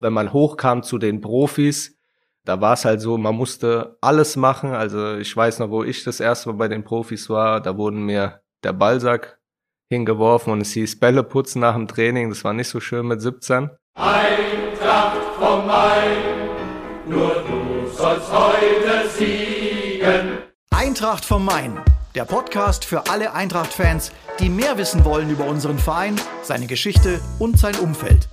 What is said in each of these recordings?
Wenn man hochkam zu den Profis, da war es halt so, man musste alles machen. Also ich weiß noch, wo ich das erste Mal bei den Profis war, da wurden mir der Ballsack hingeworfen und es hieß Bälle putzen nach dem Training. Das war nicht so schön mit 17. Eintracht vom Main, nur du sollst heute siegen. Eintracht vom Main, der Podcast für alle Eintracht-Fans, die mehr wissen wollen über unseren Verein, seine Geschichte und sein Umfeld.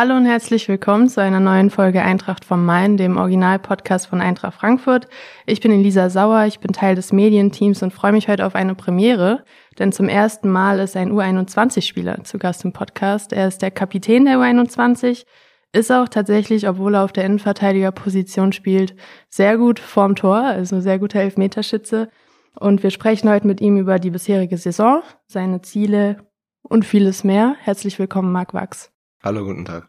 Hallo und herzlich willkommen zu einer neuen Folge Eintracht vom Main, dem Original-Podcast von Eintracht Frankfurt. Ich bin Elisa Sauer, ich bin Teil des Medienteams und freue mich heute auf eine Premiere, denn zum ersten Mal ist ein U21-Spieler zu Gast im Podcast. Er ist der Kapitän der U21, ist auch tatsächlich, obwohl er auf der Innenverteidigerposition spielt, sehr gut vorm Tor, also sehr guter Elfmeterschütze. Und wir sprechen heute mit ihm über die bisherige Saison, seine Ziele und vieles mehr. Herzlich willkommen, Marc Wachs. Hallo, guten Tag.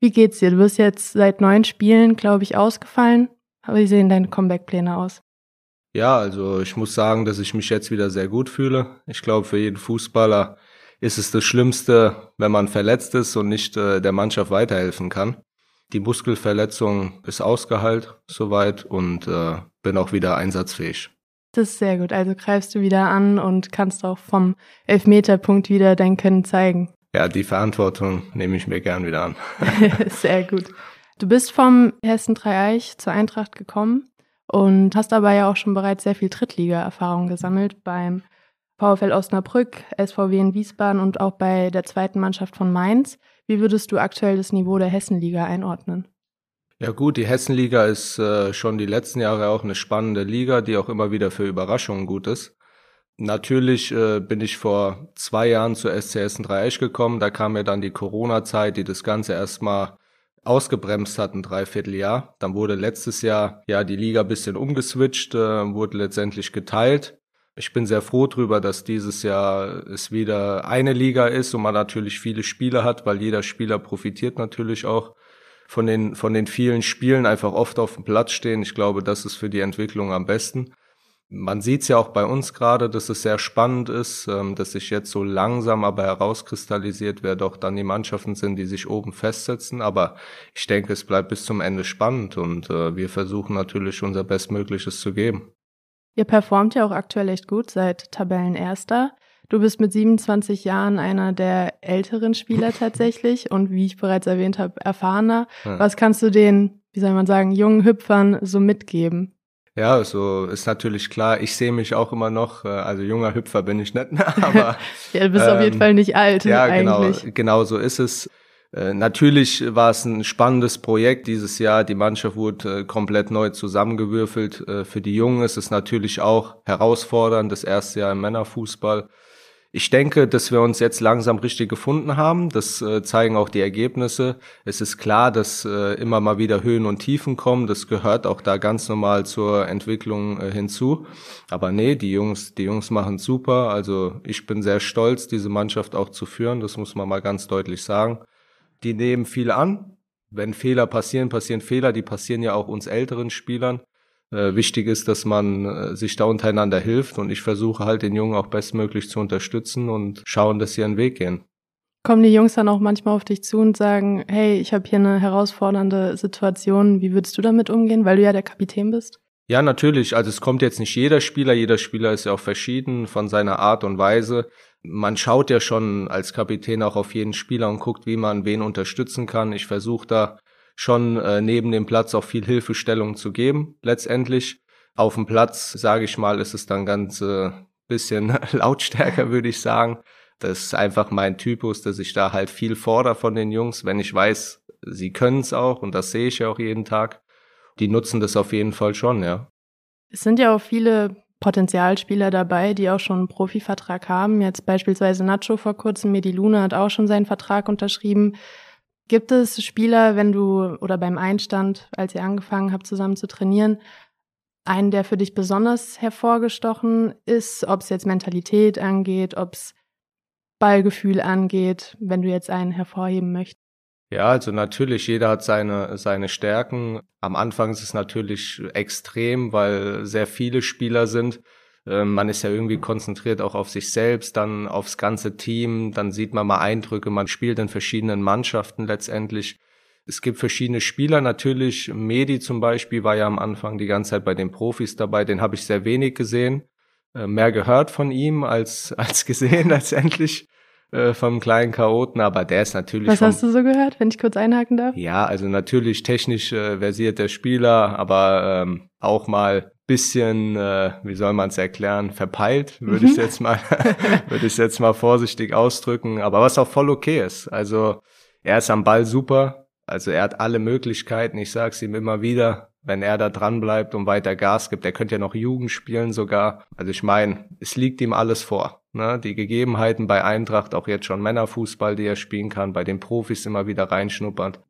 Wie geht's dir? Du bist jetzt seit neun Spielen, glaube ich, ausgefallen. Aber wie sehen deine Comeback-Pläne aus? Ja, also ich muss sagen, dass ich mich jetzt wieder sehr gut fühle. Ich glaube, für jeden Fußballer ist es das Schlimmste, wenn man verletzt ist und nicht äh, der Mannschaft weiterhelfen kann. Die Muskelverletzung ist ausgeheilt soweit und äh, bin auch wieder einsatzfähig. Das ist sehr gut. Also greifst du wieder an und kannst auch vom Elfmeterpunkt wieder dein Können zeigen. Ja, die Verantwortung nehme ich mir gern wieder an. sehr gut. Du bist vom Hessen Dreieich zur Eintracht gekommen und hast dabei ja auch schon bereits sehr viel Drittliga-Erfahrung gesammelt beim VfL Osnabrück, SVW in Wiesbaden und auch bei der zweiten Mannschaft von Mainz. Wie würdest du aktuell das Niveau der Hessenliga einordnen? Ja gut, die Hessenliga ist äh, schon die letzten Jahre auch eine spannende Liga, die auch immer wieder für Überraschungen gut ist. Natürlich äh, bin ich vor zwei Jahren zur SC Hessen Dreieich gekommen. Da kam mir dann die Corona-Zeit, die das Ganze erstmal ausgebremst hat, ein Dreivierteljahr. Dann wurde letztes Jahr ja die Liga bisschen umgeswitcht, äh, wurde letztendlich geteilt. Ich bin sehr froh drüber, dass dieses Jahr es wieder eine Liga ist und man natürlich viele Spiele hat, weil jeder Spieler profitiert natürlich auch von den, von den vielen Spielen, einfach oft auf dem Platz stehen. Ich glaube, das ist für die Entwicklung am besten. Man sieht es ja auch bei uns gerade, dass es sehr spannend ist, ähm, dass sich jetzt so langsam aber herauskristallisiert, wer doch dann die Mannschaften sind, die sich oben festsetzen. Aber ich denke, es bleibt bis zum Ende spannend und äh, wir versuchen natürlich unser Bestmögliches zu geben. Ihr performt ja auch aktuell echt gut, seit Tabellenerster. Du bist mit 27 Jahren einer der älteren Spieler tatsächlich und wie ich bereits erwähnt habe, erfahrener. Ja. Was kannst du den, wie soll man sagen, jungen Hüpfern so mitgeben? Ja, so ist natürlich klar. Ich sehe mich auch immer noch, äh, also junger Hüpfer bin ich nicht, aber ja, du bist ähm, auf jeden ähm, Fall nicht alt. Ja, eigentlich. genau, genau so ist es. Äh, natürlich war es ein spannendes Projekt dieses Jahr. Die Mannschaft wurde äh, komplett neu zusammengewürfelt. Äh, für die Jungen ist es natürlich auch herausfordernd, das erste Jahr im Männerfußball. Ich denke, dass wir uns jetzt langsam richtig gefunden haben. Das äh, zeigen auch die Ergebnisse. Es ist klar, dass äh, immer mal wieder Höhen und Tiefen kommen. Das gehört auch da ganz normal zur Entwicklung äh, hinzu. Aber nee, die Jungs, die Jungs machen super. Also ich bin sehr stolz, diese Mannschaft auch zu führen. Das muss man mal ganz deutlich sagen. Die nehmen viel an. Wenn Fehler passieren, passieren Fehler. Die passieren ja auch uns älteren Spielern äh, wichtig ist, dass man äh, sich da untereinander hilft und ich versuche halt den Jungen auch bestmöglich zu unterstützen und schauen, dass sie ihren Weg gehen. Kommen die Jungs dann auch manchmal auf dich zu und sagen, hey, ich habe hier eine herausfordernde Situation, wie würdest du damit umgehen, weil du ja der Kapitän bist? Ja, natürlich. Also es kommt jetzt nicht jeder Spieler, jeder Spieler ist ja auch verschieden von seiner Art und Weise. Man schaut ja schon als Kapitän auch auf jeden Spieler und guckt, wie man wen unterstützen kann. Ich versuche da schon äh, neben dem Platz auch viel Hilfestellung zu geben. Letztendlich auf dem Platz, sage ich mal, ist es dann ganz äh, bisschen lautstärker, würde ich sagen. Das ist einfach mein Typus, dass ich da halt viel fordere von den Jungs, wenn ich weiß, sie können es auch und das sehe ich ja auch jeden Tag. Die nutzen das auf jeden Fall schon, ja. Es sind ja auch viele Potenzialspieler dabei, die auch schon einen Profivertrag haben. Jetzt beispielsweise Nacho vor kurzem, Medi hat auch schon seinen Vertrag unterschrieben. Gibt es Spieler, wenn du oder beim Einstand, als ihr angefangen habt, zusammen zu trainieren, einen, der für dich besonders hervorgestochen ist, ob es jetzt Mentalität angeht, ob es Ballgefühl angeht, wenn du jetzt einen hervorheben möchtest? Ja, also natürlich, jeder hat seine, seine Stärken. Am Anfang ist es natürlich extrem, weil sehr viele Spieler sind. Ähm, man ist ja irgendwie konzentriert auch auf sich selbst, dann aufs ganze Team, dann sieht man mal Eindrücke, man spielt in verschiedenen Mannschaften letztendlich. Es gibt verschiedene Spieler natürlich. Medi zum Beispiel war ja am Anfang die ganze Zeit bei den Profis dabei. Den habe ich sehr wenig gesehen. Äh, mehr gehört von ihm als, als gesehen letztendlich äh, vom kleinen Chaoten. Aber der ist natürlich. Was hast du so gehört, wenn ich kurz einhaken darf? Ja, also natürlich technisch äh, versierter Spieler, aber ähm, auch mal bisschen, äh, wie soll man es erklären, verpeilt, würde ich jetzt mal, würde ich jetzt mal vorsichtig ausdrücken. Aber was auch voll okay ist. Also er ist am Ball super, also er hat alle Möglichkeiten, ich sag's ihm immer wieder, wenn er da dran bleibt und weiter Gas gibt. Er könnte ja noch Jugend spielen sogar. Also ich meine, es liegt ihm alles vor. Ne? Die Gegebenheiten bei Eintracht, auch jetzt schon Männerfußball, die er spielen kann, bei den Profis immer wieder reinschnuppert.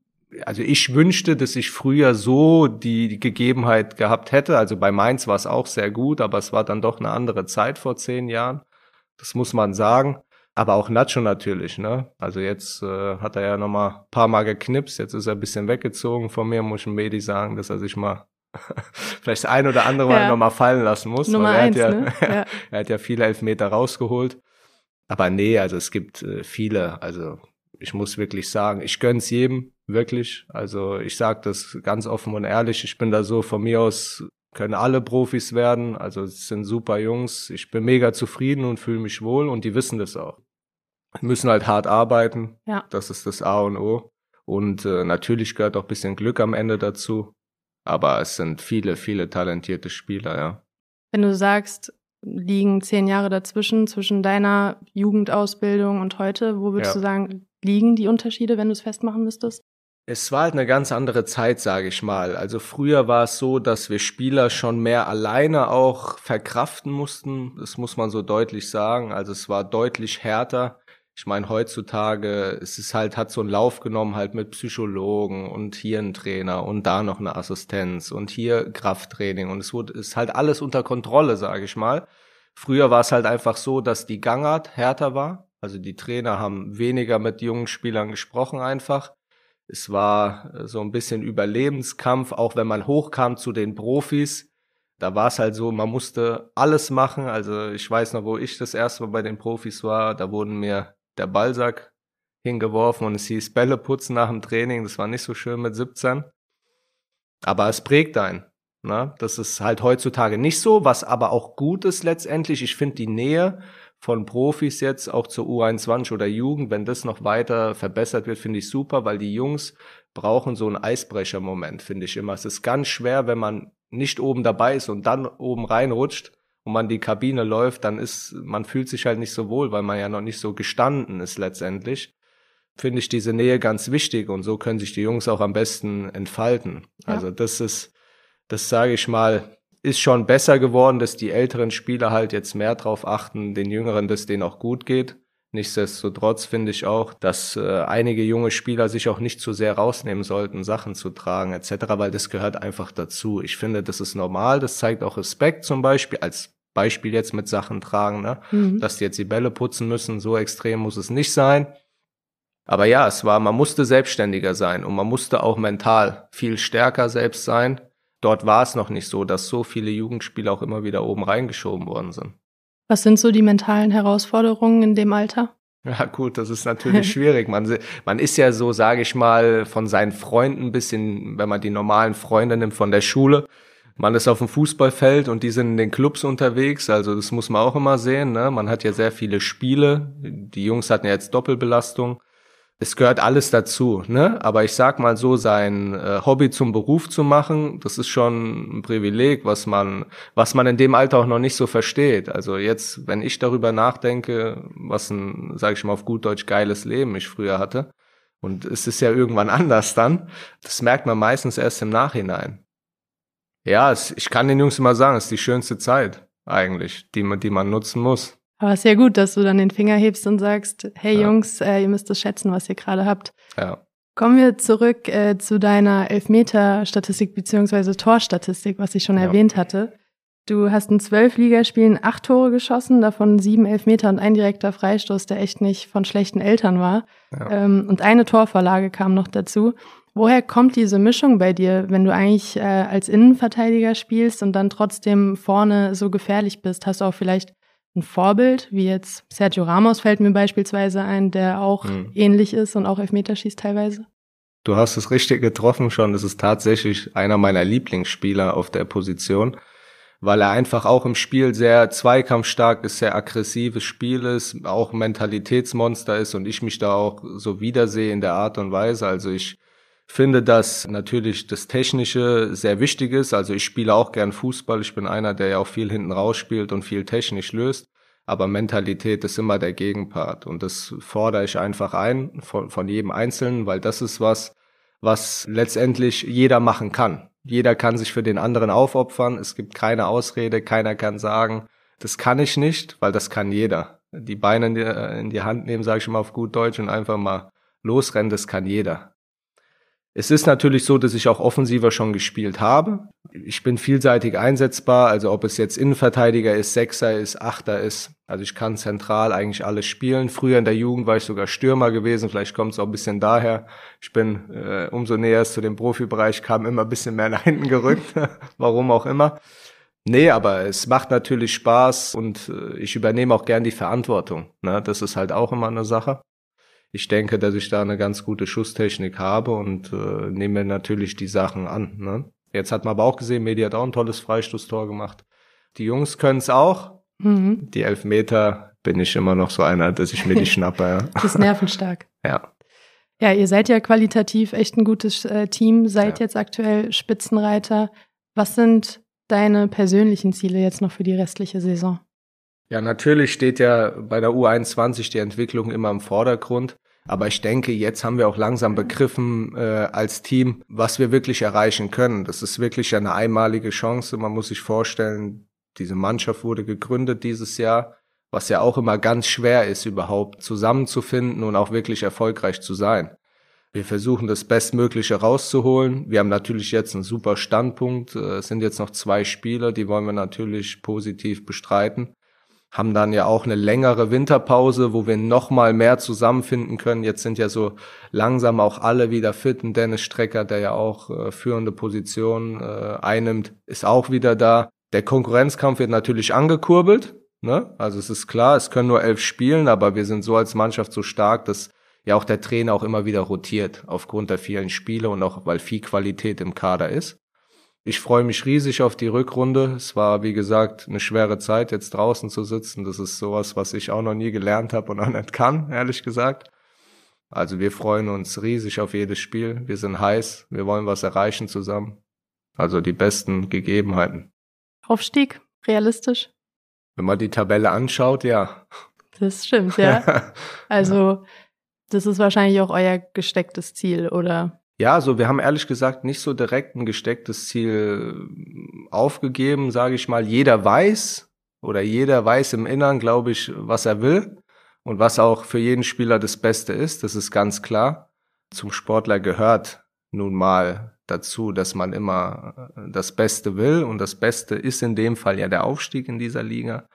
Also ich wünschte, dass ich früher so die Gegebenheit gehabt hätte. Also bei Mainz war es auch sehr gut, aber es war dann doch eine andere Zeit vor zehn Jahren. Das muss man sagen. Aber auch Nacho natürlich, ne? Also jetzt äh, hat er ja noch mal paar Mal geknipst, jetzt ist er ein bisschen weggezogen von mir, muss ich Medi sagen, dass er sich mal vielleicht ein oder andere Mal ja. noch mal fallen lassen muss. Nummer er, eins, hat ja, ne? ja. er hat ja viele Elfmeter rausgeholt. Aber nee, also es gibt äh, viele, also ich muss wirklich sagen, ich gönn's jedem, wirklich. Also ich sage das ganz offen und ehrlich, ich bin da so von mir aus können alle Profis werden. Also es sind super Jungs. Ich bin mega zufrieden und fühle mich wohl und die wissen das auch müssen halt hart arbeiten. Ja. Das ist das A und O. Und äh, natürlich gehört auch bisschen Glück am Ende dazu. Aber es sind viele, viele talentierte Spieler, ja. Wenn du sagst, liegen zehn Jahre dazwischen, zwischen deiner Jugendausbildung und heute, wo würdest Ja. du sagen, liegen die Unterschiede, wenn du es festmachen müsstest? Es war halt eine ganz andere Zeit, sage ich mal. Also früher war es so, dass wir Spieler schon mehr alleine auch verkraften mussten. Das muss man so deutlich sagen. Also es war deutlich härter. Ich meine, heutzutage, es ist halt, hat so einen Lauf genommen halt mit Psychologen und hier ein Trainer und da noch eine Assistenz und hier Krafttraining und es wurde, ist halt alles unter Kontrolle, sage ich mal. Früher war es halt einfach so, dass die Gangart härter war. Also die Trainer haben weniger mit jungen Spielern gesprochen einfach. Es war äh, so ein bisschen Überlebenskampf, auch wenn man hochkam zu den Profis. Da war es halt so, man musste alles machen. Also ich weiß noch, wo ich das erste Mal bei den Profis war, da wurden mir der Ballsack hingeworfen und es hieß Bälle putzen nach dem Training. Das war nicht so schön mit 17. Aber es prägt einen. Ne? Das ist halt heutzutage nicht so, was aber auch gut ist letztendlich. Ich finde die Nähe von Profis jetzt auch zur U21 oder Jugend, wenn das noch weiter verbessert wird, finde ich super, weil die Jungs brauchen so einen Eisbrechermoment, finde ich immer. Es ist ganz schwer, wenn man nicht oben dabei ist und dann oben reinrutscht und man die Kabine läuft, dann ist, man fühlt sich halt nicht so wohl, weil man ja noch nicht so gestanden ist letztendlich. Finde ich diese Nähe ganz wichtig und so können sich die Jungs auch am besten entfalten. Ja. Also das ist, das sage ich mal, ist schon besser geworden, dass die älteren Spieler halt jetzt mehr drauf achten, den Jüngeren, dass denen auch gut geht. Nichtsdestotrotz finde ich auch, dass äh, einige junge Spieler sich auch nicht zu sehr rausnehmen sollten, Sachen zu tragen etc., weil das gehört einfach dazu. Ich finde, das ist normal, das zeigt auch Respekt zum Beispiel, als Beispiel jetzt mit Sachen tragen, ne? Mhm. dass die jetzt die Bälle putzen müssen, so extrem muss es nicht sein. Aber ja, es war, man musste selbstständiger sein und man musste auch mental viel stärker selbst sein. Dort war es noch nicht so, dass so viele Jugendspieler auch immer wieder oben reingeschoben worden sind. Was sind so die mentalen Herausforderungen in dem Alter? Ja, gut, das ist natürlich schwierig. Man, man ist ja so, sage ich mal, von seinen Freunden ein bisschen, wenn man die normalen Freunde nimmt von der Schule. Man ist auf dem Fußballfeld und die sind in den Clubs unterwegs, also das muss man auch immer sehen. Ne? Man hat ja sehr viele Spiele. Die Jungs hatten ja jetzt Doppelbelastung. Es gehört alles dazu, ne? Aber ich sag mal so, sein äh, Hobby zum Beruf zu machen, das ist schon ein Privileg, was man, was man in dem Alter auch noch nicht so versteht. Also jetzt, wenn ich darüber nachdenke, was ein, sag ich mal auf gut Deutsch, geiles Leben ich früher hatte, und es ist ja irgendwann anders dann, das merkt man meistens erst im Nachhinein. Ja, es, ich kann den Jungs immer sagen, es ist die schönste Zeit eigentlich, die man, die man nutzen muss. Aber es ist ja gut, dass du dann den Finger hebst und sagst, hey Ja. Jungs, äh, ihr müsst es schätzen, was ihr gerade habt. Ja. Kommen wir zurück äh, zu deiner Elfmeter-Statistik beziehungsweise Torstatistik, was ich schon Ja. erwähnt hatte. Du hast in zwölf Ligaspielen acht Tore geschossen, davon sieben Elfmeter und ein direkter Freistoß, der echt nicht von schlechten Eltern war. Ja. Ähm, und eine Torvorlage kam noch dazu. Woher kommt diese Mischung bei dir, wenn du eigentlich äh, als Innenverteidiger spielst und dann trotzdem vorne so gefährlich bist? Hast du auch vielleicht ein Vorbild, wie jetzt Sergio Ramos fällt mir beispielsweise ein, der auch mhm. ähnlich ist und auch Elfmeter schießt teilweise? Du hast es richtig getroffen schon. Es ist tatsächlich einer meiner Lieblingsspieler auf der Position weil er einfach auch im Spiel sehr zweikampfstark ist, sehr aggressives Spiel ist, auch Mentalitätsmonster ist und ich mich da auch so wiedersehe in der Art und Weise. Also ich finde, dass natürlich das Technische sehr wichtig ist. Also ich spiele auch gern Fußball. Ich bin einer, der ja auch viel hinten raus spielt und viel technisch löst. Aber Mentalität ist immer der Gegenpart. Und das fordere ich einfach ein von, von jedem Einzelnen, weil das ist was, was letztendlich jeder machen kann. Jeder kann sich für den anderen aufopfern. Es gibt keine Ausrede. Keiner kann sagen, das kann ich nicht, weil das kann jeder. Die Beine in die, in die Hand nehmen, sage ich mal auf gut Deutsch, und einfach mal losrennen, das kann jeder. Es ist natürlich so, dass ich auch offensiver schon gespielt habe. Ich bin vielseitig einsetzbar, also ob es jetzt Innenverteidiger ist, Sechser ist, Achter ist. Also ich kann zentral eigentlich alles spielen. Früher in der Jugend war ich sogar Stürmer gewesen, vielleicht kommt es auch ein bisschen daher. Ich bin äh, umso näher es zu dem Profibereich kam, immer ein bisschen mehr nach hinten gerückt, warum auch immer. Nee, aber es macht natürlich Spaß und äh, ich übernehme auch gern die Verantwortung. Ne? Das ist halt auch immer eine Sache ich denke, dass ich da eine ganz gute Schusstechnik habe und äh, nehme natürlich die Sachen an. Ne? Jetzt hat man aber auch gesehen, Medi hat auch ein tolles Freistoßtor gemacht. Die Jungs können es auch. Mhm. Die Elfmeter bin ich immer noch so einer, dass ich mir die schnappe. Ja. Das ist nervenstark. ja. Ja, ihr seid ja qualitativ echt ein gutes äh, Team, seid ja. jetzt aktuell Spitzenreiter. Was sind deine persönlichen Ziele jetzt noch für die restliche Saison? Ja, natürlich steht ja bei der U21 die Entwicklung immer im Vordergrund. Aber ich denke, jetzt haben wir auch langsam begriffen äh, als Team, was wir wirklich erreichen können. Das ist wirklich eine einmalige Chance. Man muss sich vorstellen, diese Mannschaft wurde gegründet dieses Jahr, was ja auch immer ganz schwer ist, überhaupt zusammenzufinden und auch wirklich erfolgreich zu sein. Wir versuchen das Bestmögliche rauszuholen. Wir haben natürlich jetzt einen super Standpunkt. Es sind jetzt noch zwei Spieler, die wollen wir natürlich positiv bestreiten haben dann ja auch eine längere Winterpause, wo wir noch mal mehr zusammenfinden können. Jetzt sind ja so langsam auch alle wieder fit. Und Dennis Strecker, der ja auch äh, führende Position äh, einnimmt, ist auch wieder da. Der Konkurrenzkampf wird natürlich angekurbelt. Ne? Also es ist klar, es können nur elf spielen, aber wir sind so als Mannschaft so stark, dass ja auch der Trainer auch immer wieder rotiert aufgrund der vielen Spiele und auch weil viel Qualität im Kader ist. Ich freue mich riesig auf die Rückrunde. Es war, wie gesagt, eine schwere Zeit, jetzt draußen zu sitzen. Das ist sowas, was ich auch noch nie gelernt habe und auch nicht kann, ehrlich gesagt. Also wir freuen uns riesig auf jedes Spiel. Wir sind heiß. Wir wollen was erreichen zusammen. Also die besten Gegebenheiten. Aufstieg, realistisch? Wenn man die Tabelle anschaut, ja. Das stimmt, ja. Also, das ist wahrscheinlich auch euer gestecktes Ziel, oder? Ja, so wir haben ehrlich gesagt nicht so direkt ein gestecktes Ziel aufgegeben, sage ich mal. Jeder weiß oder jeder weiß im Innern, glaube ich, was er will und was auch für jeden Spieler das Beste ist. Das ist ganz klar. Zum Sportler gehört nun mal dazu, dass man immer äh, das Beste will und das Beste ist in dem Fall ja der Aufstieg in dieser Liga.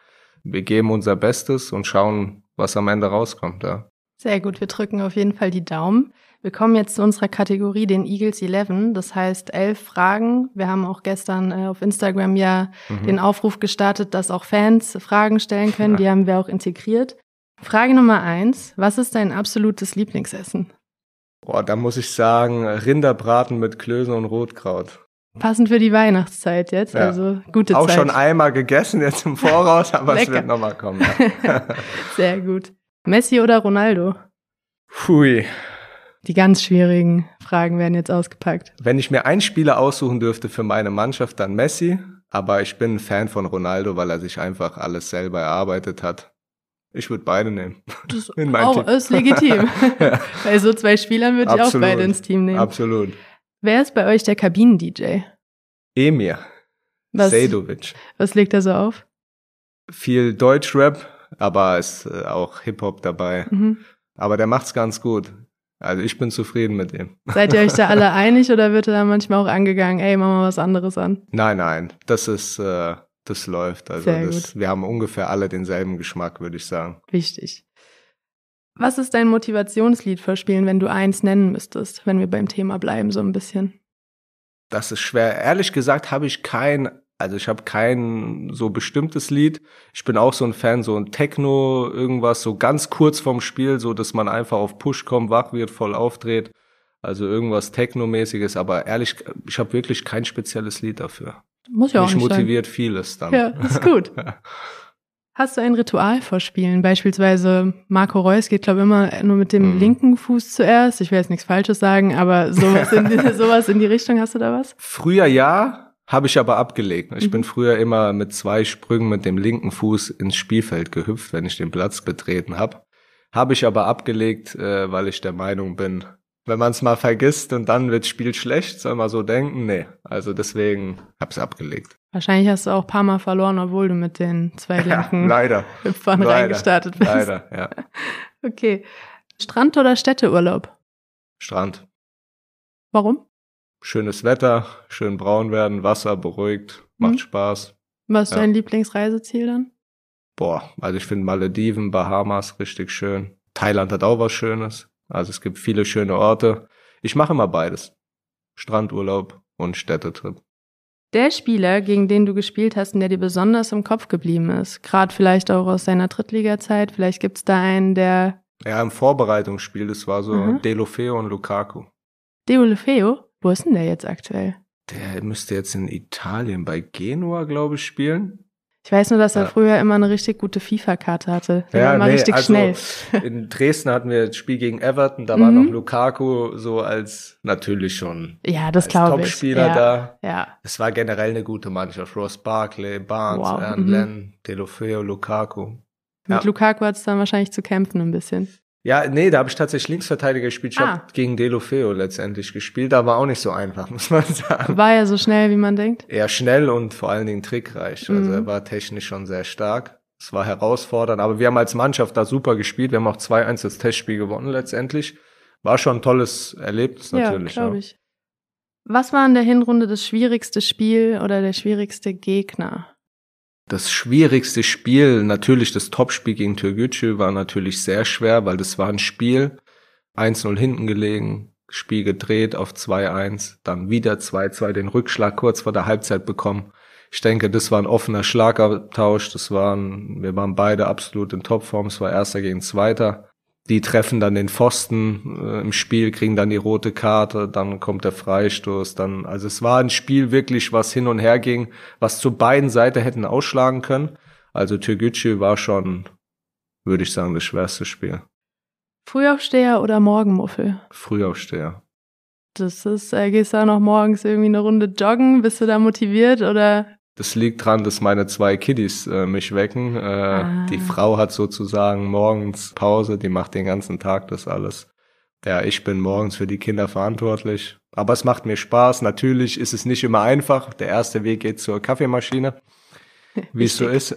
Wir geben unser Bestes und schauen, was am Ende rauskommt. Ja. Sehr gut, wir drücken auf jeden Fall die Daumen. Wir kommen jetzt zu unserer Kategorie, den Eagles 11. Das heißt elf Fragen. Wir haben auch gestern äh, auf Instagram ja mhm. den Aufruf gestartet, dass auch Fans Fragen stellen können. Ja. Die haben wir auch integriert. Frage Nummer eins. Was ist dein absolutes Lieblingsessen? Boah, da muss ich sagen, Rinderbraten mit Klößen und Rotkraut. Passend für die Weihnachtszeit jetzt, ja. also gute auch Zeit. Auch schon einmal gegessen jetzt im Voraus, aber es wird nochmal kommen. Ja. Sehr gut. Messi oder Ronaldo? Hui, die ganz schwierigen Fragen werden jetzt ausgepackt. Wenn ich mir einen Spieler aussuchen dürfte für meine Mannschaft, dann Messi. Aber ich bin ein Fan von Ronaldo, weil er sich einfach alles selber erarbeitet hat. Ich würde beide nehmen. Das auch, ist legitim. ja. Bei so zwei Spielern würde ich auch beide ins Team nehmen. Absolut. Wer ist bei euch der Kabinen-DJ? Emir. Was, Sejdovic. Was legt er so auf? Viel Deutschrap, aber ist äh, auch Hip-Hop dabei. Mhm. Aber der macht's ganz gut. Also ich bin zufrieden mit dem. Seid ihr euch da alle einig oder wird da manchmal auch angegangen, ey, machen wir was anderes an? Nein, nein, das ist, äh, das läuft. Also das, wir haben ungefähr alle denselben Geschmack, würde ich sagen. Wichtig. Was ist dein Motivationslied für Spielen, wenn du eins nennen müsstest, wenn wir beim Thema bleiben, so ein bisschen? Das ist schwer. Ehrlich gesagt habe ich kein, also ich habe kein so bestimmtes Lied. Ich bin auch so ein Fan, so ein Techno, irgendwas, so ganz kurz vorm Spiel, so dass man einfach auf Push kommt, wach wird, voll aufdreht. Also irgendwas Techno-mäßiges, aber ehrlich, ich habe wirklich kein spezielles Lied dafür. Muss ja auch Mich nicht motiviert vieles dann. sein. Ja, ist gut. Hast du ein Ritual vor Spielen? Beispielsweise Marco Reus geht, glaube ich, immer nur mit dem Mhm. linken Fuß zuerst. Ich will jetzt nichts Falsches sagen, aber sowas in, die, sowas in die Richtung, hast du da was? Früher ja, habe ich aber abgelegt. Ich Mhm. bin früher immer mit zwei Sprüngen mit dem linken Fuß ins Spielfeld gehüpft, wenn ich den Platz betreten habe. Habe ich aber abgelegt, äh, weil ich der Meinung bin, wenn man es mal vergisst und dann wird Spiel schlecht, soll man so denken? Nee. Also deswegen habe ich abgelegt. Wahrscheinlich hast du auch ein paar Mal verloren, obwohl du mit den zwei linken leider. Hüpfern Leider. reingestartet bist. Leider, ja. Okay. Strand- oder Städteurlaub? Strand. Warum? Schönes Wetter, schön braun werden, Wasser beruhigt, macht Mhm. Spaß. Was ist Ja. dein Lieblingsreiseziel dann? Boah, also ich finde Malediven, Bahamas richtig schön. Thailand hat auch was Schönes. Also es gibt viele schöne Orte. Ich mache immer beides. Strandurlaub und Städtetrip. Der Spieler, gegen den du gespielt hast und der dir besonders im Kopf geblieben ist, gerade vielleicht auch aus deiner Drittliga-Zeit, vielleicht gibt's da einen, der Ja, im Vorbereitungsspiel, das war so Mhm. Delofeo und Lukaku. Deulofeo, wo ist denn der jetzt aktuell? Der müsste jetzt in Italien bei Genua, glaube ich, spielen. Ich weiß nur, dass er Ja. früher immer eine richtig gute FIFA-Karte hatte. Der war immer nee, richtig also schnell. In Dresden hatten wir das Spiel gegen Everton, da war Mhm. noch Lukaku so als natürlich schon Ja, das glaube ich. Topspieler ja. da. Ja, Es war generell eine gute Mannschaft. Ross Barkley, Barnes, Wow, Aaron mhm. Lenn, Delofeo, Lukaku. mit Ja. Lukaku hat's dann wahrscheinlich zu kämpfen ein bisschen. Ja, nee, da habe ich tatsächlich Linksverteidiger gespielt. Ich Ah. habe gegen Delofeo letztendlich gespielt. Da war auch nicht so einfach, muss man sagen. War er so schnell, wie man denkt? Eher schnell und vor allen Dingen trickreich. Also Mhm. er war technisch schon sehr stark. Es war herausfordernd, aber wir haben als Mannschaft da super gespielt. Wir haben auch 2-1 das Testspiel gewonnen letztendlich. War schon ein tolles Erlebnis natürlich. ja, glaube ich. Was war in der Hinrunde das schwierigste Spiel oder der schwierigste Gegner? Das schwierigste Spiel, natürlich das Topspiel gegen Türkgücü, war natürlich sehr schwer, weil das war ein Spiel, 1-0 hinten gelegen, Spiel gedreht auf 2-1, dann wieder 2-2, den Rückschlag kurz vor der Halbzeit bekommen. Ich denke, das war ein offener Schlagabtausch, das waren, wir waren beide absolut in Topform, es war Erster gegen Zweiter. Die treffen dann den Pfosten äh, im Spiel, kriegen dann die rote Karte, dann kommt der Freistoß, dann, also es war ein Spiel wirklich, was hin und her ging, was zu beiden Seiten hätten ausschlagen können. Also Türkgücü war schon, würde ich sagen, das schwerste Spiel. Frühaufsteher oder Morgenmuffel? Frühaufsteher. Das ist, äh, gehst du auch noch morgens irgendwie eine Runde joggen? Bist du da motiviert oder? Das liegt dran, dass meine zwei Kiddies äh, mich wecken. Äh, Ah. Die Frau hat sozusagen morgens Pause, die macht den ganzen Tag das alles. Ja, ich bin morgens für die Kinder verantwortlich. Aber es macht mir Spaß. Natürlich ist es nicht immer einfach. Der erste Weg geht zur Kaffeemaschine, wie es so ist.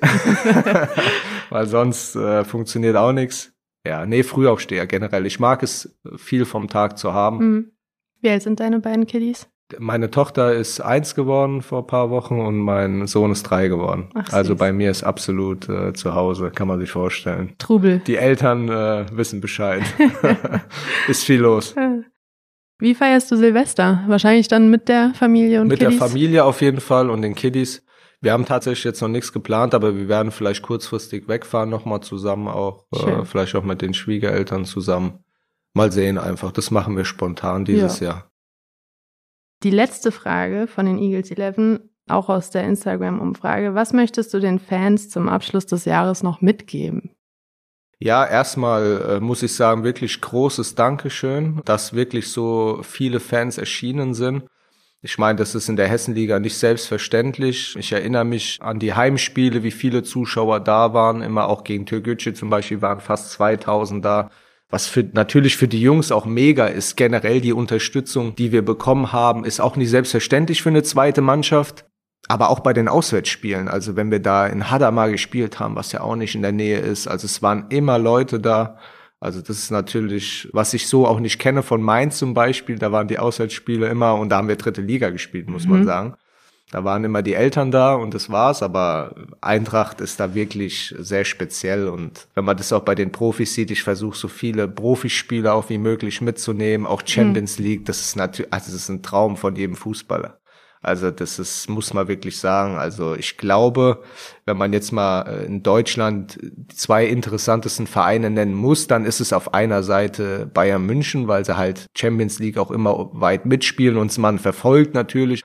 Weil sonst äh, funktioniert auch nichts. Ja, nee, Frühaufsteher generell. Ich mag es, viel vom Tag zu haben. Hm. Wie alt sind deine beiden Kiddies? Meine Tochter ist eins geworden vor ein paar Wochen und mein Sohn ist drei geworden. Ach, also bei mir ist absolut äh, zu Hause, kann man sich vorstellen. Trubel. Die Eltern äh, wissen Bescheid. ist viel los. Wie feierst du Silvester? Wahrscheinlich dann mit der Familie und Mit Kiddies? der Familie auf jeden Fall und den Kiddies. Wir haben tatsächlich jetzt noch nichts geplant, aber wir werden vielleicht kurzfristig wegfahren, nochmal zusammen auch, äh, vielleicht auch mit den Schwiegereltern zusammen. Mal sehen einfach. Das machen wir spontan dieses Jahr. Die letzte Frage von den Eagles 11, auch aus der Instagram-Umfrage. Was möchtest du den Fans zum Abschluss des Jahres noch mitgeben? Ja, erstmal äh, muss ich sagen, wirklich großes Dankeschön, dass wirklich so viele Fans erschienen sind. Ich meine, das ist in der Hessenliga nicht selbstverständlich. Ich erinnere mich an die Heimspiele, wie viele Zuschauer da waren. Immer auch gegen Türkgücü zum Beispiel waren fast 2000 da. Was für, natürlich für die Jungs auch mega ist. Generell die Unterstützung, die wir bekommen haben, ist auch nicht selbstverständlich für eine zweite Mannschaft. Aber auch bei den Auswärtsspielen, also wenn wir da in Hadamar gespielt haben, was ja auch nicht in der Nähe ist, also es waren immer Leute da. Also das ist natürlich, was ich so auch nicht kenne von Mainz zum Beispiel, da waren die Auswärtsspiele immer und da haben wir dritte Liga gespielt, muss man Mhm. sagen. Da waren immer die Eltern da und das war's, aber Eintracht ist da wirklich sehr speziell und wenn man das auch bei den Profis sieht, ich versuche so viele Profispieler auch wie möglich mitzunehmen, auch Champions League, das ist natürlich, also das ist ein Traum von jedem Fußballer. Also das ist, muss man wirklich sagen. Also ich glaube, wenn man jetzt mal äh, in Deutschland die zwei interessantesten Vereine nennen muss, dann ist es auf einer Seite Bayern München, weil sie halt Champions League auch immer weit mitspielen und man verfolgt natürlich.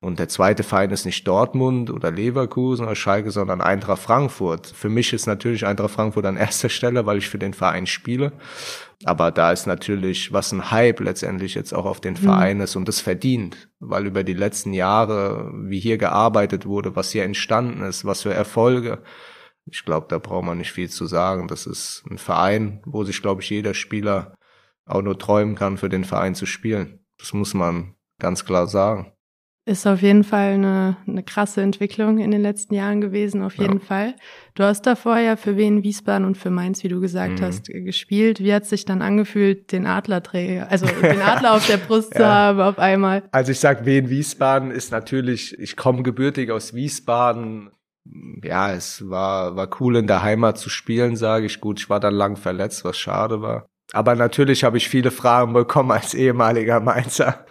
Und der zweite Verein ist nicht Dortmund oder Leverkusen oder Schalke, sondern Eintracht Frankfurt. Für mich ist natürlich Eintracht Frankfurt an erster Stelle, weil ich für den Verein spiele. Aber da ist natürlich, was ein Hype letztendlich jetzt auch auf den mhm. Verein ist und das verdient, weil über die letzten Jahre, wie hier gearbeitet wurde, was hier entstanden ist, was für Erfolge. Ich glaube, da braucht man nicht viel zu sagen. Das ist ein Verein, wo sich, glaube ich, jeder Spieler auch nur träumen kann, für den Verein zu spielen. Das muss man ganz klar sagen. Ist auf jeden Fall eine, eine krasse Entwicklung in den letzten Jahren gewesen, auf jeden ja. Fall. Du hast davor ja für Wien Wiesbaden und für Mainz, wie du gesagt mhm. hast, gespielt. Wie hat es sich dann angefühlt, den Adlerträger, also den Adler auf der Brust ja. zu haben auf einmal? Also ich sag, Wien Wiesbaden ist natürlich, ich komme gebürtig aus Wiesbaden. Ja, es war, war cool in der Heimat zu spielen, sage ich. Gut, ich war dann lang verletzt, was schade war. Aber natürlich habe ich viele Fragen bekommen als ehemaliger Mainzer,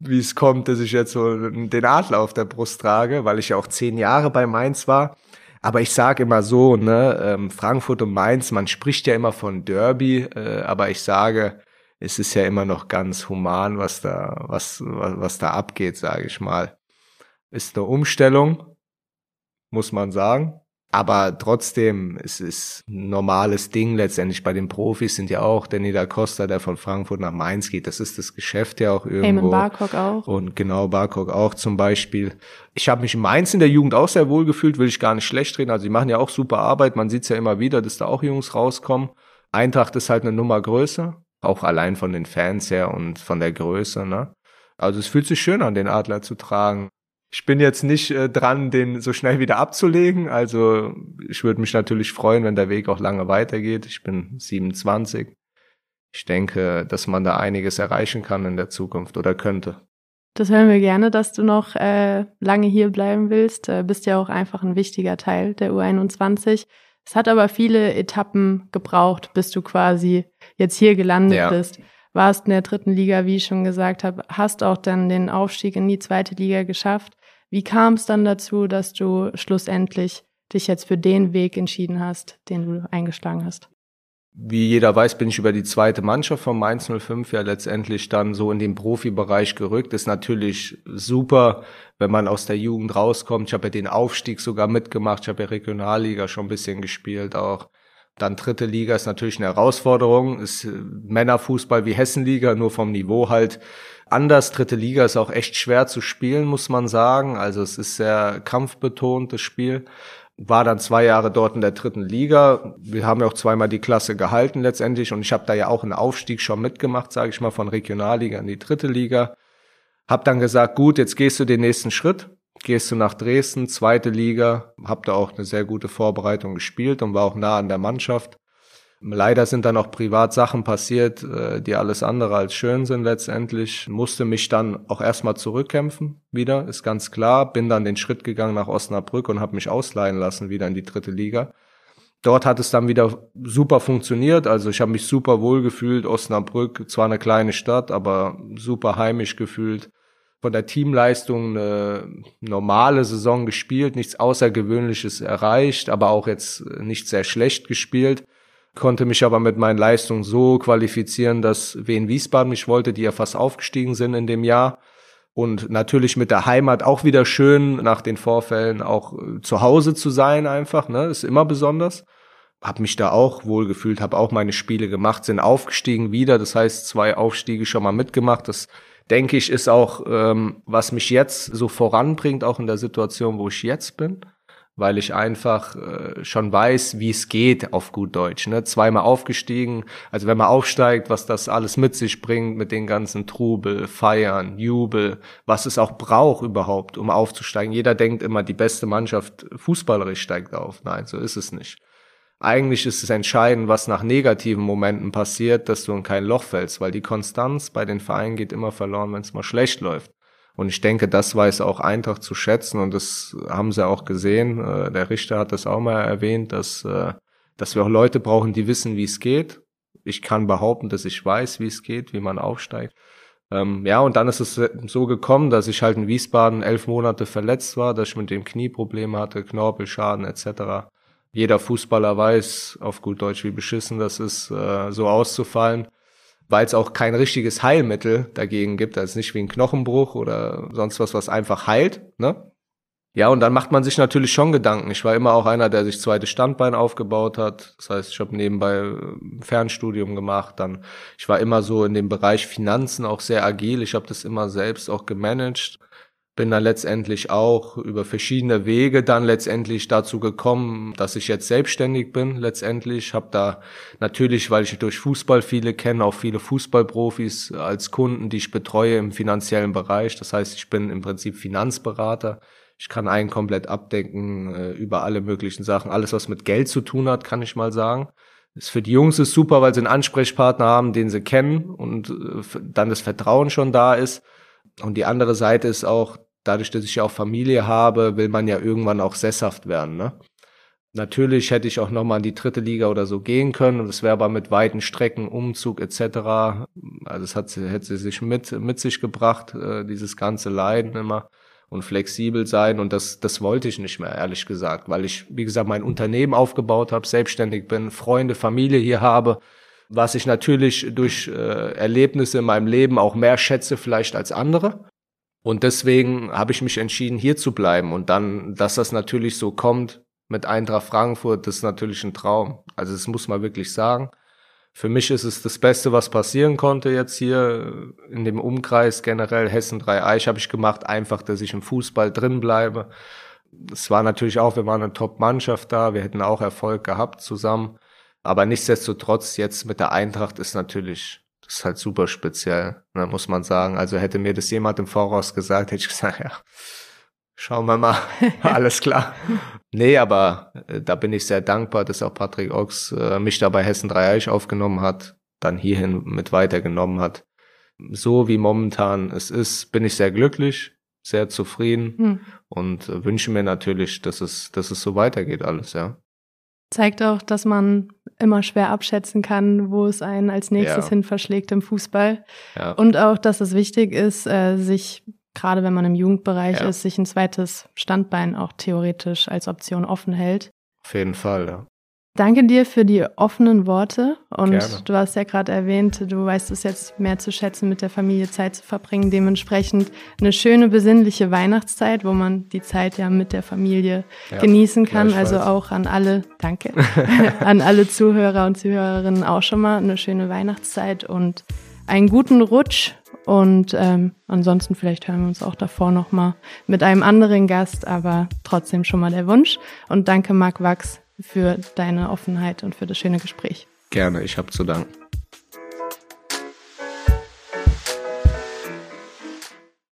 wie es kommt, dass ich jetzt so den Adler auf der Brust trage, weil ich ja auch zehn Jahre bei Mainz war. Aber ich sage immer so, ne, ähm, Frankfurt und Mainz, man spricht ja immer von Derby, äh, aber ich sage, es ist ja immer noch ganz human, was da, was, was, was da abgeht, sage ich mal. Ist eine Umstellung, muss man sagen. Aber trotzdem, es ist ein normales Ding letztendlich. Bei den Profis sind ja auch Danny da Costa, der von Frankfurt nach Mainz geht. Das ist das Geschäft ja auch irgendwo. Eamon Barcock auch. Und genau, Barcock auch zum Beispiel. Ich habe mich in Mainz in der Jugend auch sehr wohl gefühlt, will ich gar nicht schlecht reden. Also die machen ja auch super Arbeit. Man sieht es ja immer wieder, dass da auch Jungs rauskommen. Eintracht ist halt eine Nummer größer. Auch allein von den Fans her und von der Größe, ne? Also es fühlt sich schön an, den Adler zu tragen. Ich bin jetzt nicht äh, dran, den so schnell wieder abzulegen. Also ich würde mich natürlich freuen, wenn der Weg auch lange weitergeht. Ich bin 27. Ich denke, dass man da einiges erreichen kann in der Zukunft oder könnte. Das hören wir gerne, dass du noch äh, lange hier bleiben willst. Äh, bist ja auch einfach ein wichtiger Teil der U21. Es hat aber viele Etappen gebraucht, bis du quasi jetzt hier gelandet ja. bist. Warst in der dritten Liga, wie ich schon gesagt habe, hast auch dann den Aufstieg in die zweite Liga geschafft. Wie kam es dann dazu, dass du schlussendlich dich jetzt für den Weg entschieden hast, den du eingeschlagen hast? Wie jeder weiß, bin ich über die zweite Mannschaft von Mainz 05 ja letztendlich dann so in den Profibereich gerückt. Ist natürlich super, wenn man aus der Jugend rauskommt. Ich habe ja den Aufstieg sogar mitgemacht. Ich habe ja Regionalliga schon ein bisschen gespielt auch. Dann dritte Liga ist natürlich eine Herausforderung. Ist Männerfußball wie Hessenliga, nur vom Niveau halt anders. Dritte Liga ist auch echt schwer zu spielen, muss man sagen. Also es ist sehr kampfbetont, das Spiel. War dann zwei Jahre dort in der dritten Liga. Wir haben ja auch zweimal die Klasse gehalten letztendlich und ich habe da ja auch einen Aufstieg schon mitgemacht, sage ich mal, von Regionalliga in die dritte Liga. Hab dann gesagt, gut, jetzt gehst du den nächsten Schritt. Gehst du nach Dresden, zweite Liga, hab da auch eine sehr gute Vorbereitung gespielt und war auch nah an der Mannschaft. Leider sind dann auch privat Sachen passiert, äh, die alles andere als schön sind letztendlich. Musste mich dann auch erstmal zurückkämpfen wieder, ist ganz klar. Bin dann den Schritt gegangen nach Osnabrück und habe mich ausleihen lassen wieder in die dritte Liga. Dort hat es dann wieder super funktioniert. Also ich habe mich super wohl gefühlt. Osnabrück, zwar eine kleine Stadt, aber super heimisch gefühlt. Von der Teamleistung eine normale Saison gespielt, nichts Außergewöhnliches erreicht, aber auch jetzt nicht sehr schlecht gespielt konnte mich aber mit meinen Leistungen so qualifizieren, dass Wien Wiesbaden mich wollte, die ja fast aufgestiegen sind in dem Jahr. Und natürlich mit der Heimat auch wieder schön, nach den Vorfällen auch äh, zu Hause zu sein einfach, ne, ist immer besonders. Hab mich da auch wohl gefühlt, habe auch meine Spiele gemacht, sind aufgestiegen wieder, das heißt zwei Aufstiege schon mal mitgemacht. Das denke ich ist auch, ähm, was mich jetzt so voranbringt, auch in der Situation, wo ich jetzt bin weil ich einfach äh, schon weiß, wie es geht auf gut Deutsch. Ne? Zweimal aufgestiegen, also wenn man aufsteigt, was das alles mit sich bringt, mit den ganzen Trubel, Feiern, Jubel, was es auch braucht überhaupt, um aufzusteigen. Jeder denkt immer, die beste Mannschaft fußballerisch steigt auf. Nein, so ist es nicht. Eigentlich ist es entscheidend, was nach negativen Momenten passiert, dass du in kein Loch fällst, weil die Konstanz bei den Vereinen geht immer verloren, wenn es mal schlecht läuft. Und ich denke, das weiß auch Eintracht zu schätzen und das haben sie auch gesehen. Äh, der Richter hat das auch mal erwähnt, dass, äh, dass wir auch Leute brauchen, die wissen, wie es geht. Ich kann behaupten, dass ich weiß, wie es geht, wie man aufsteigt. Ähm, ja, und dann ist es so gekommen, dass ich halt in Wiesbaden elf Monate verletzt war, dass ich mit dem Knie Probleme hatte, Knorpelschaden etc. Jeder Fußballer weiß auf gut Deutsch, wie beschissen das ist, äh, so auszufallen weil es auch kein richtiges Heilmittel dagegen gibt. Das ist nicht wie ein Knochenbruch oder sonst was, was einfach heilt. Ne? Ja, und dann macht man sich natürlich schon Gedanken. Ich war immer auch einer, der sich zweites Standbein aufgebaut hat. Das heißt, ich habe nebenbei ein Fernstudium gemacht. Dann, ich war immer so in dem Bereich Finanzen auch sehr agil. Ich habe das immer selbst auch gemanagt bin dann letztendlich auch über verschiedene Wege dann letztendlich dazu gekommen, dass ich jetzt selbstständig bin. Letztendlich habe da natürlich, weil ich durch Fußball viele kenne, auch viele Fußballprofis als Kunden, die ich betreue im finanziellen Bereich. Das heißt, ich bin im Prinzip Finanzberater. Ich kann einen komplett abdecken äh, über alle möglichen Sachen. Alles, was mit Geld zu tun hat, kann ich mal sagen. Ist für die Jungs ist super, weil sie einen Ansprechpartner haben, den sie kennen und äh, dann das Vertrauen schon da ist. Und die andere Seite ist auch, dadurch, dass ich ja auch Familie habe, will man ja irgendwann auch sesshaft werden. Ne? Natürlich hätte ich auch nochmal in die dritte Liga oder so gehen können. Das wäre aber mit weiten Strecken, Umzug etc. Also es hat, hätte sie sich mit, mit sich gebracht, äh, dieses ganze Leiden immer und flexibel sein. Und das, das wollte ich nicht mehr, ehrlich gesagt, weil ich, wie gesagt, mein Unternehmen aufgebaut habe, selbstständig bin, Freunde, Familie hier habe, was ich natürlich durch äh, Erlebnisse in meinem Leben auch mehr schätze vielleicht als andere. Und deswegen habe ich mich entschieden, hier zu bleiben. Und dann, dass das natürlich so kommt mit Eintracht Frankfurt, das ist natürlich ein Traum. Also das muss man wirklich sagen. Für mich ist es das Beste, was passieren konnte jetzt hier in dem Umkreis generell Hessen 3 Eich habe ich gemacht, einfach, dass ich im Fußball drin bleibe. Es war natürlich auch, wir waren eine Top-Mannschaft da, wir hätten auch Erfolg gehabt zusammen. Aber nichtsdestotrotz jetzt mit der Eintracht ist natürlich das ist halt super speziell, ne, muss man sagen. Also hätte mir das jemand im Voraus gesagt, hätte ich gesagt, ja, schauen wir mal, alles klar. Nee, aber äh, da bin ich sehr dankbar, dass auch Patrick Ochs äh, mich da bei Hessen Dreieich aufgenommen hat, dann hierhin mit weitergenommen hat. So wie momentan es ist, bin ich sehr glücklich, sehr zufrieden hm. und äh, wünsche mir natürlich, dass es, dass es so weitergeht alles, ja. Zeigt auch, dass man immer schwer abschätzen kann, wo es einen als nächstes ja. hin verschlägt im Fußball. Ja. Und auch, dass es wichtig ist, äh, sich, gerade wenn man im Jugendbereich ja. ist, sich ein zweites Standbein auch theoretisch als Option offen hält. Auf jeden Fall, ja. Danke dir für die offenen Worte. Und Gerne. du hast ja gerade erwähnt, du weißt es jetzt mehr zu schätzen, mit der Familie Zeit zu verbringen. Dementsprechend eine schöne, besinnliche Weihnachtszeit, wo man die Zeit ja mit der Familie ja, genießen kann. Also auch an alle, danke, an alle Zuhörer und Zuhörerinnen auch schon mal eine schöne Weihnachtszeit und einen guten Rutsch. Und ähm, ansonsten vielleicht hören wir uns auch davor nochmal mit einem anderen Gast, aber trotzdem schon mal der Wunsch. Und danke, Marc Wachs, für deine Offenheit und für das schöne Gespräch. Gerne, ich habe zu danken.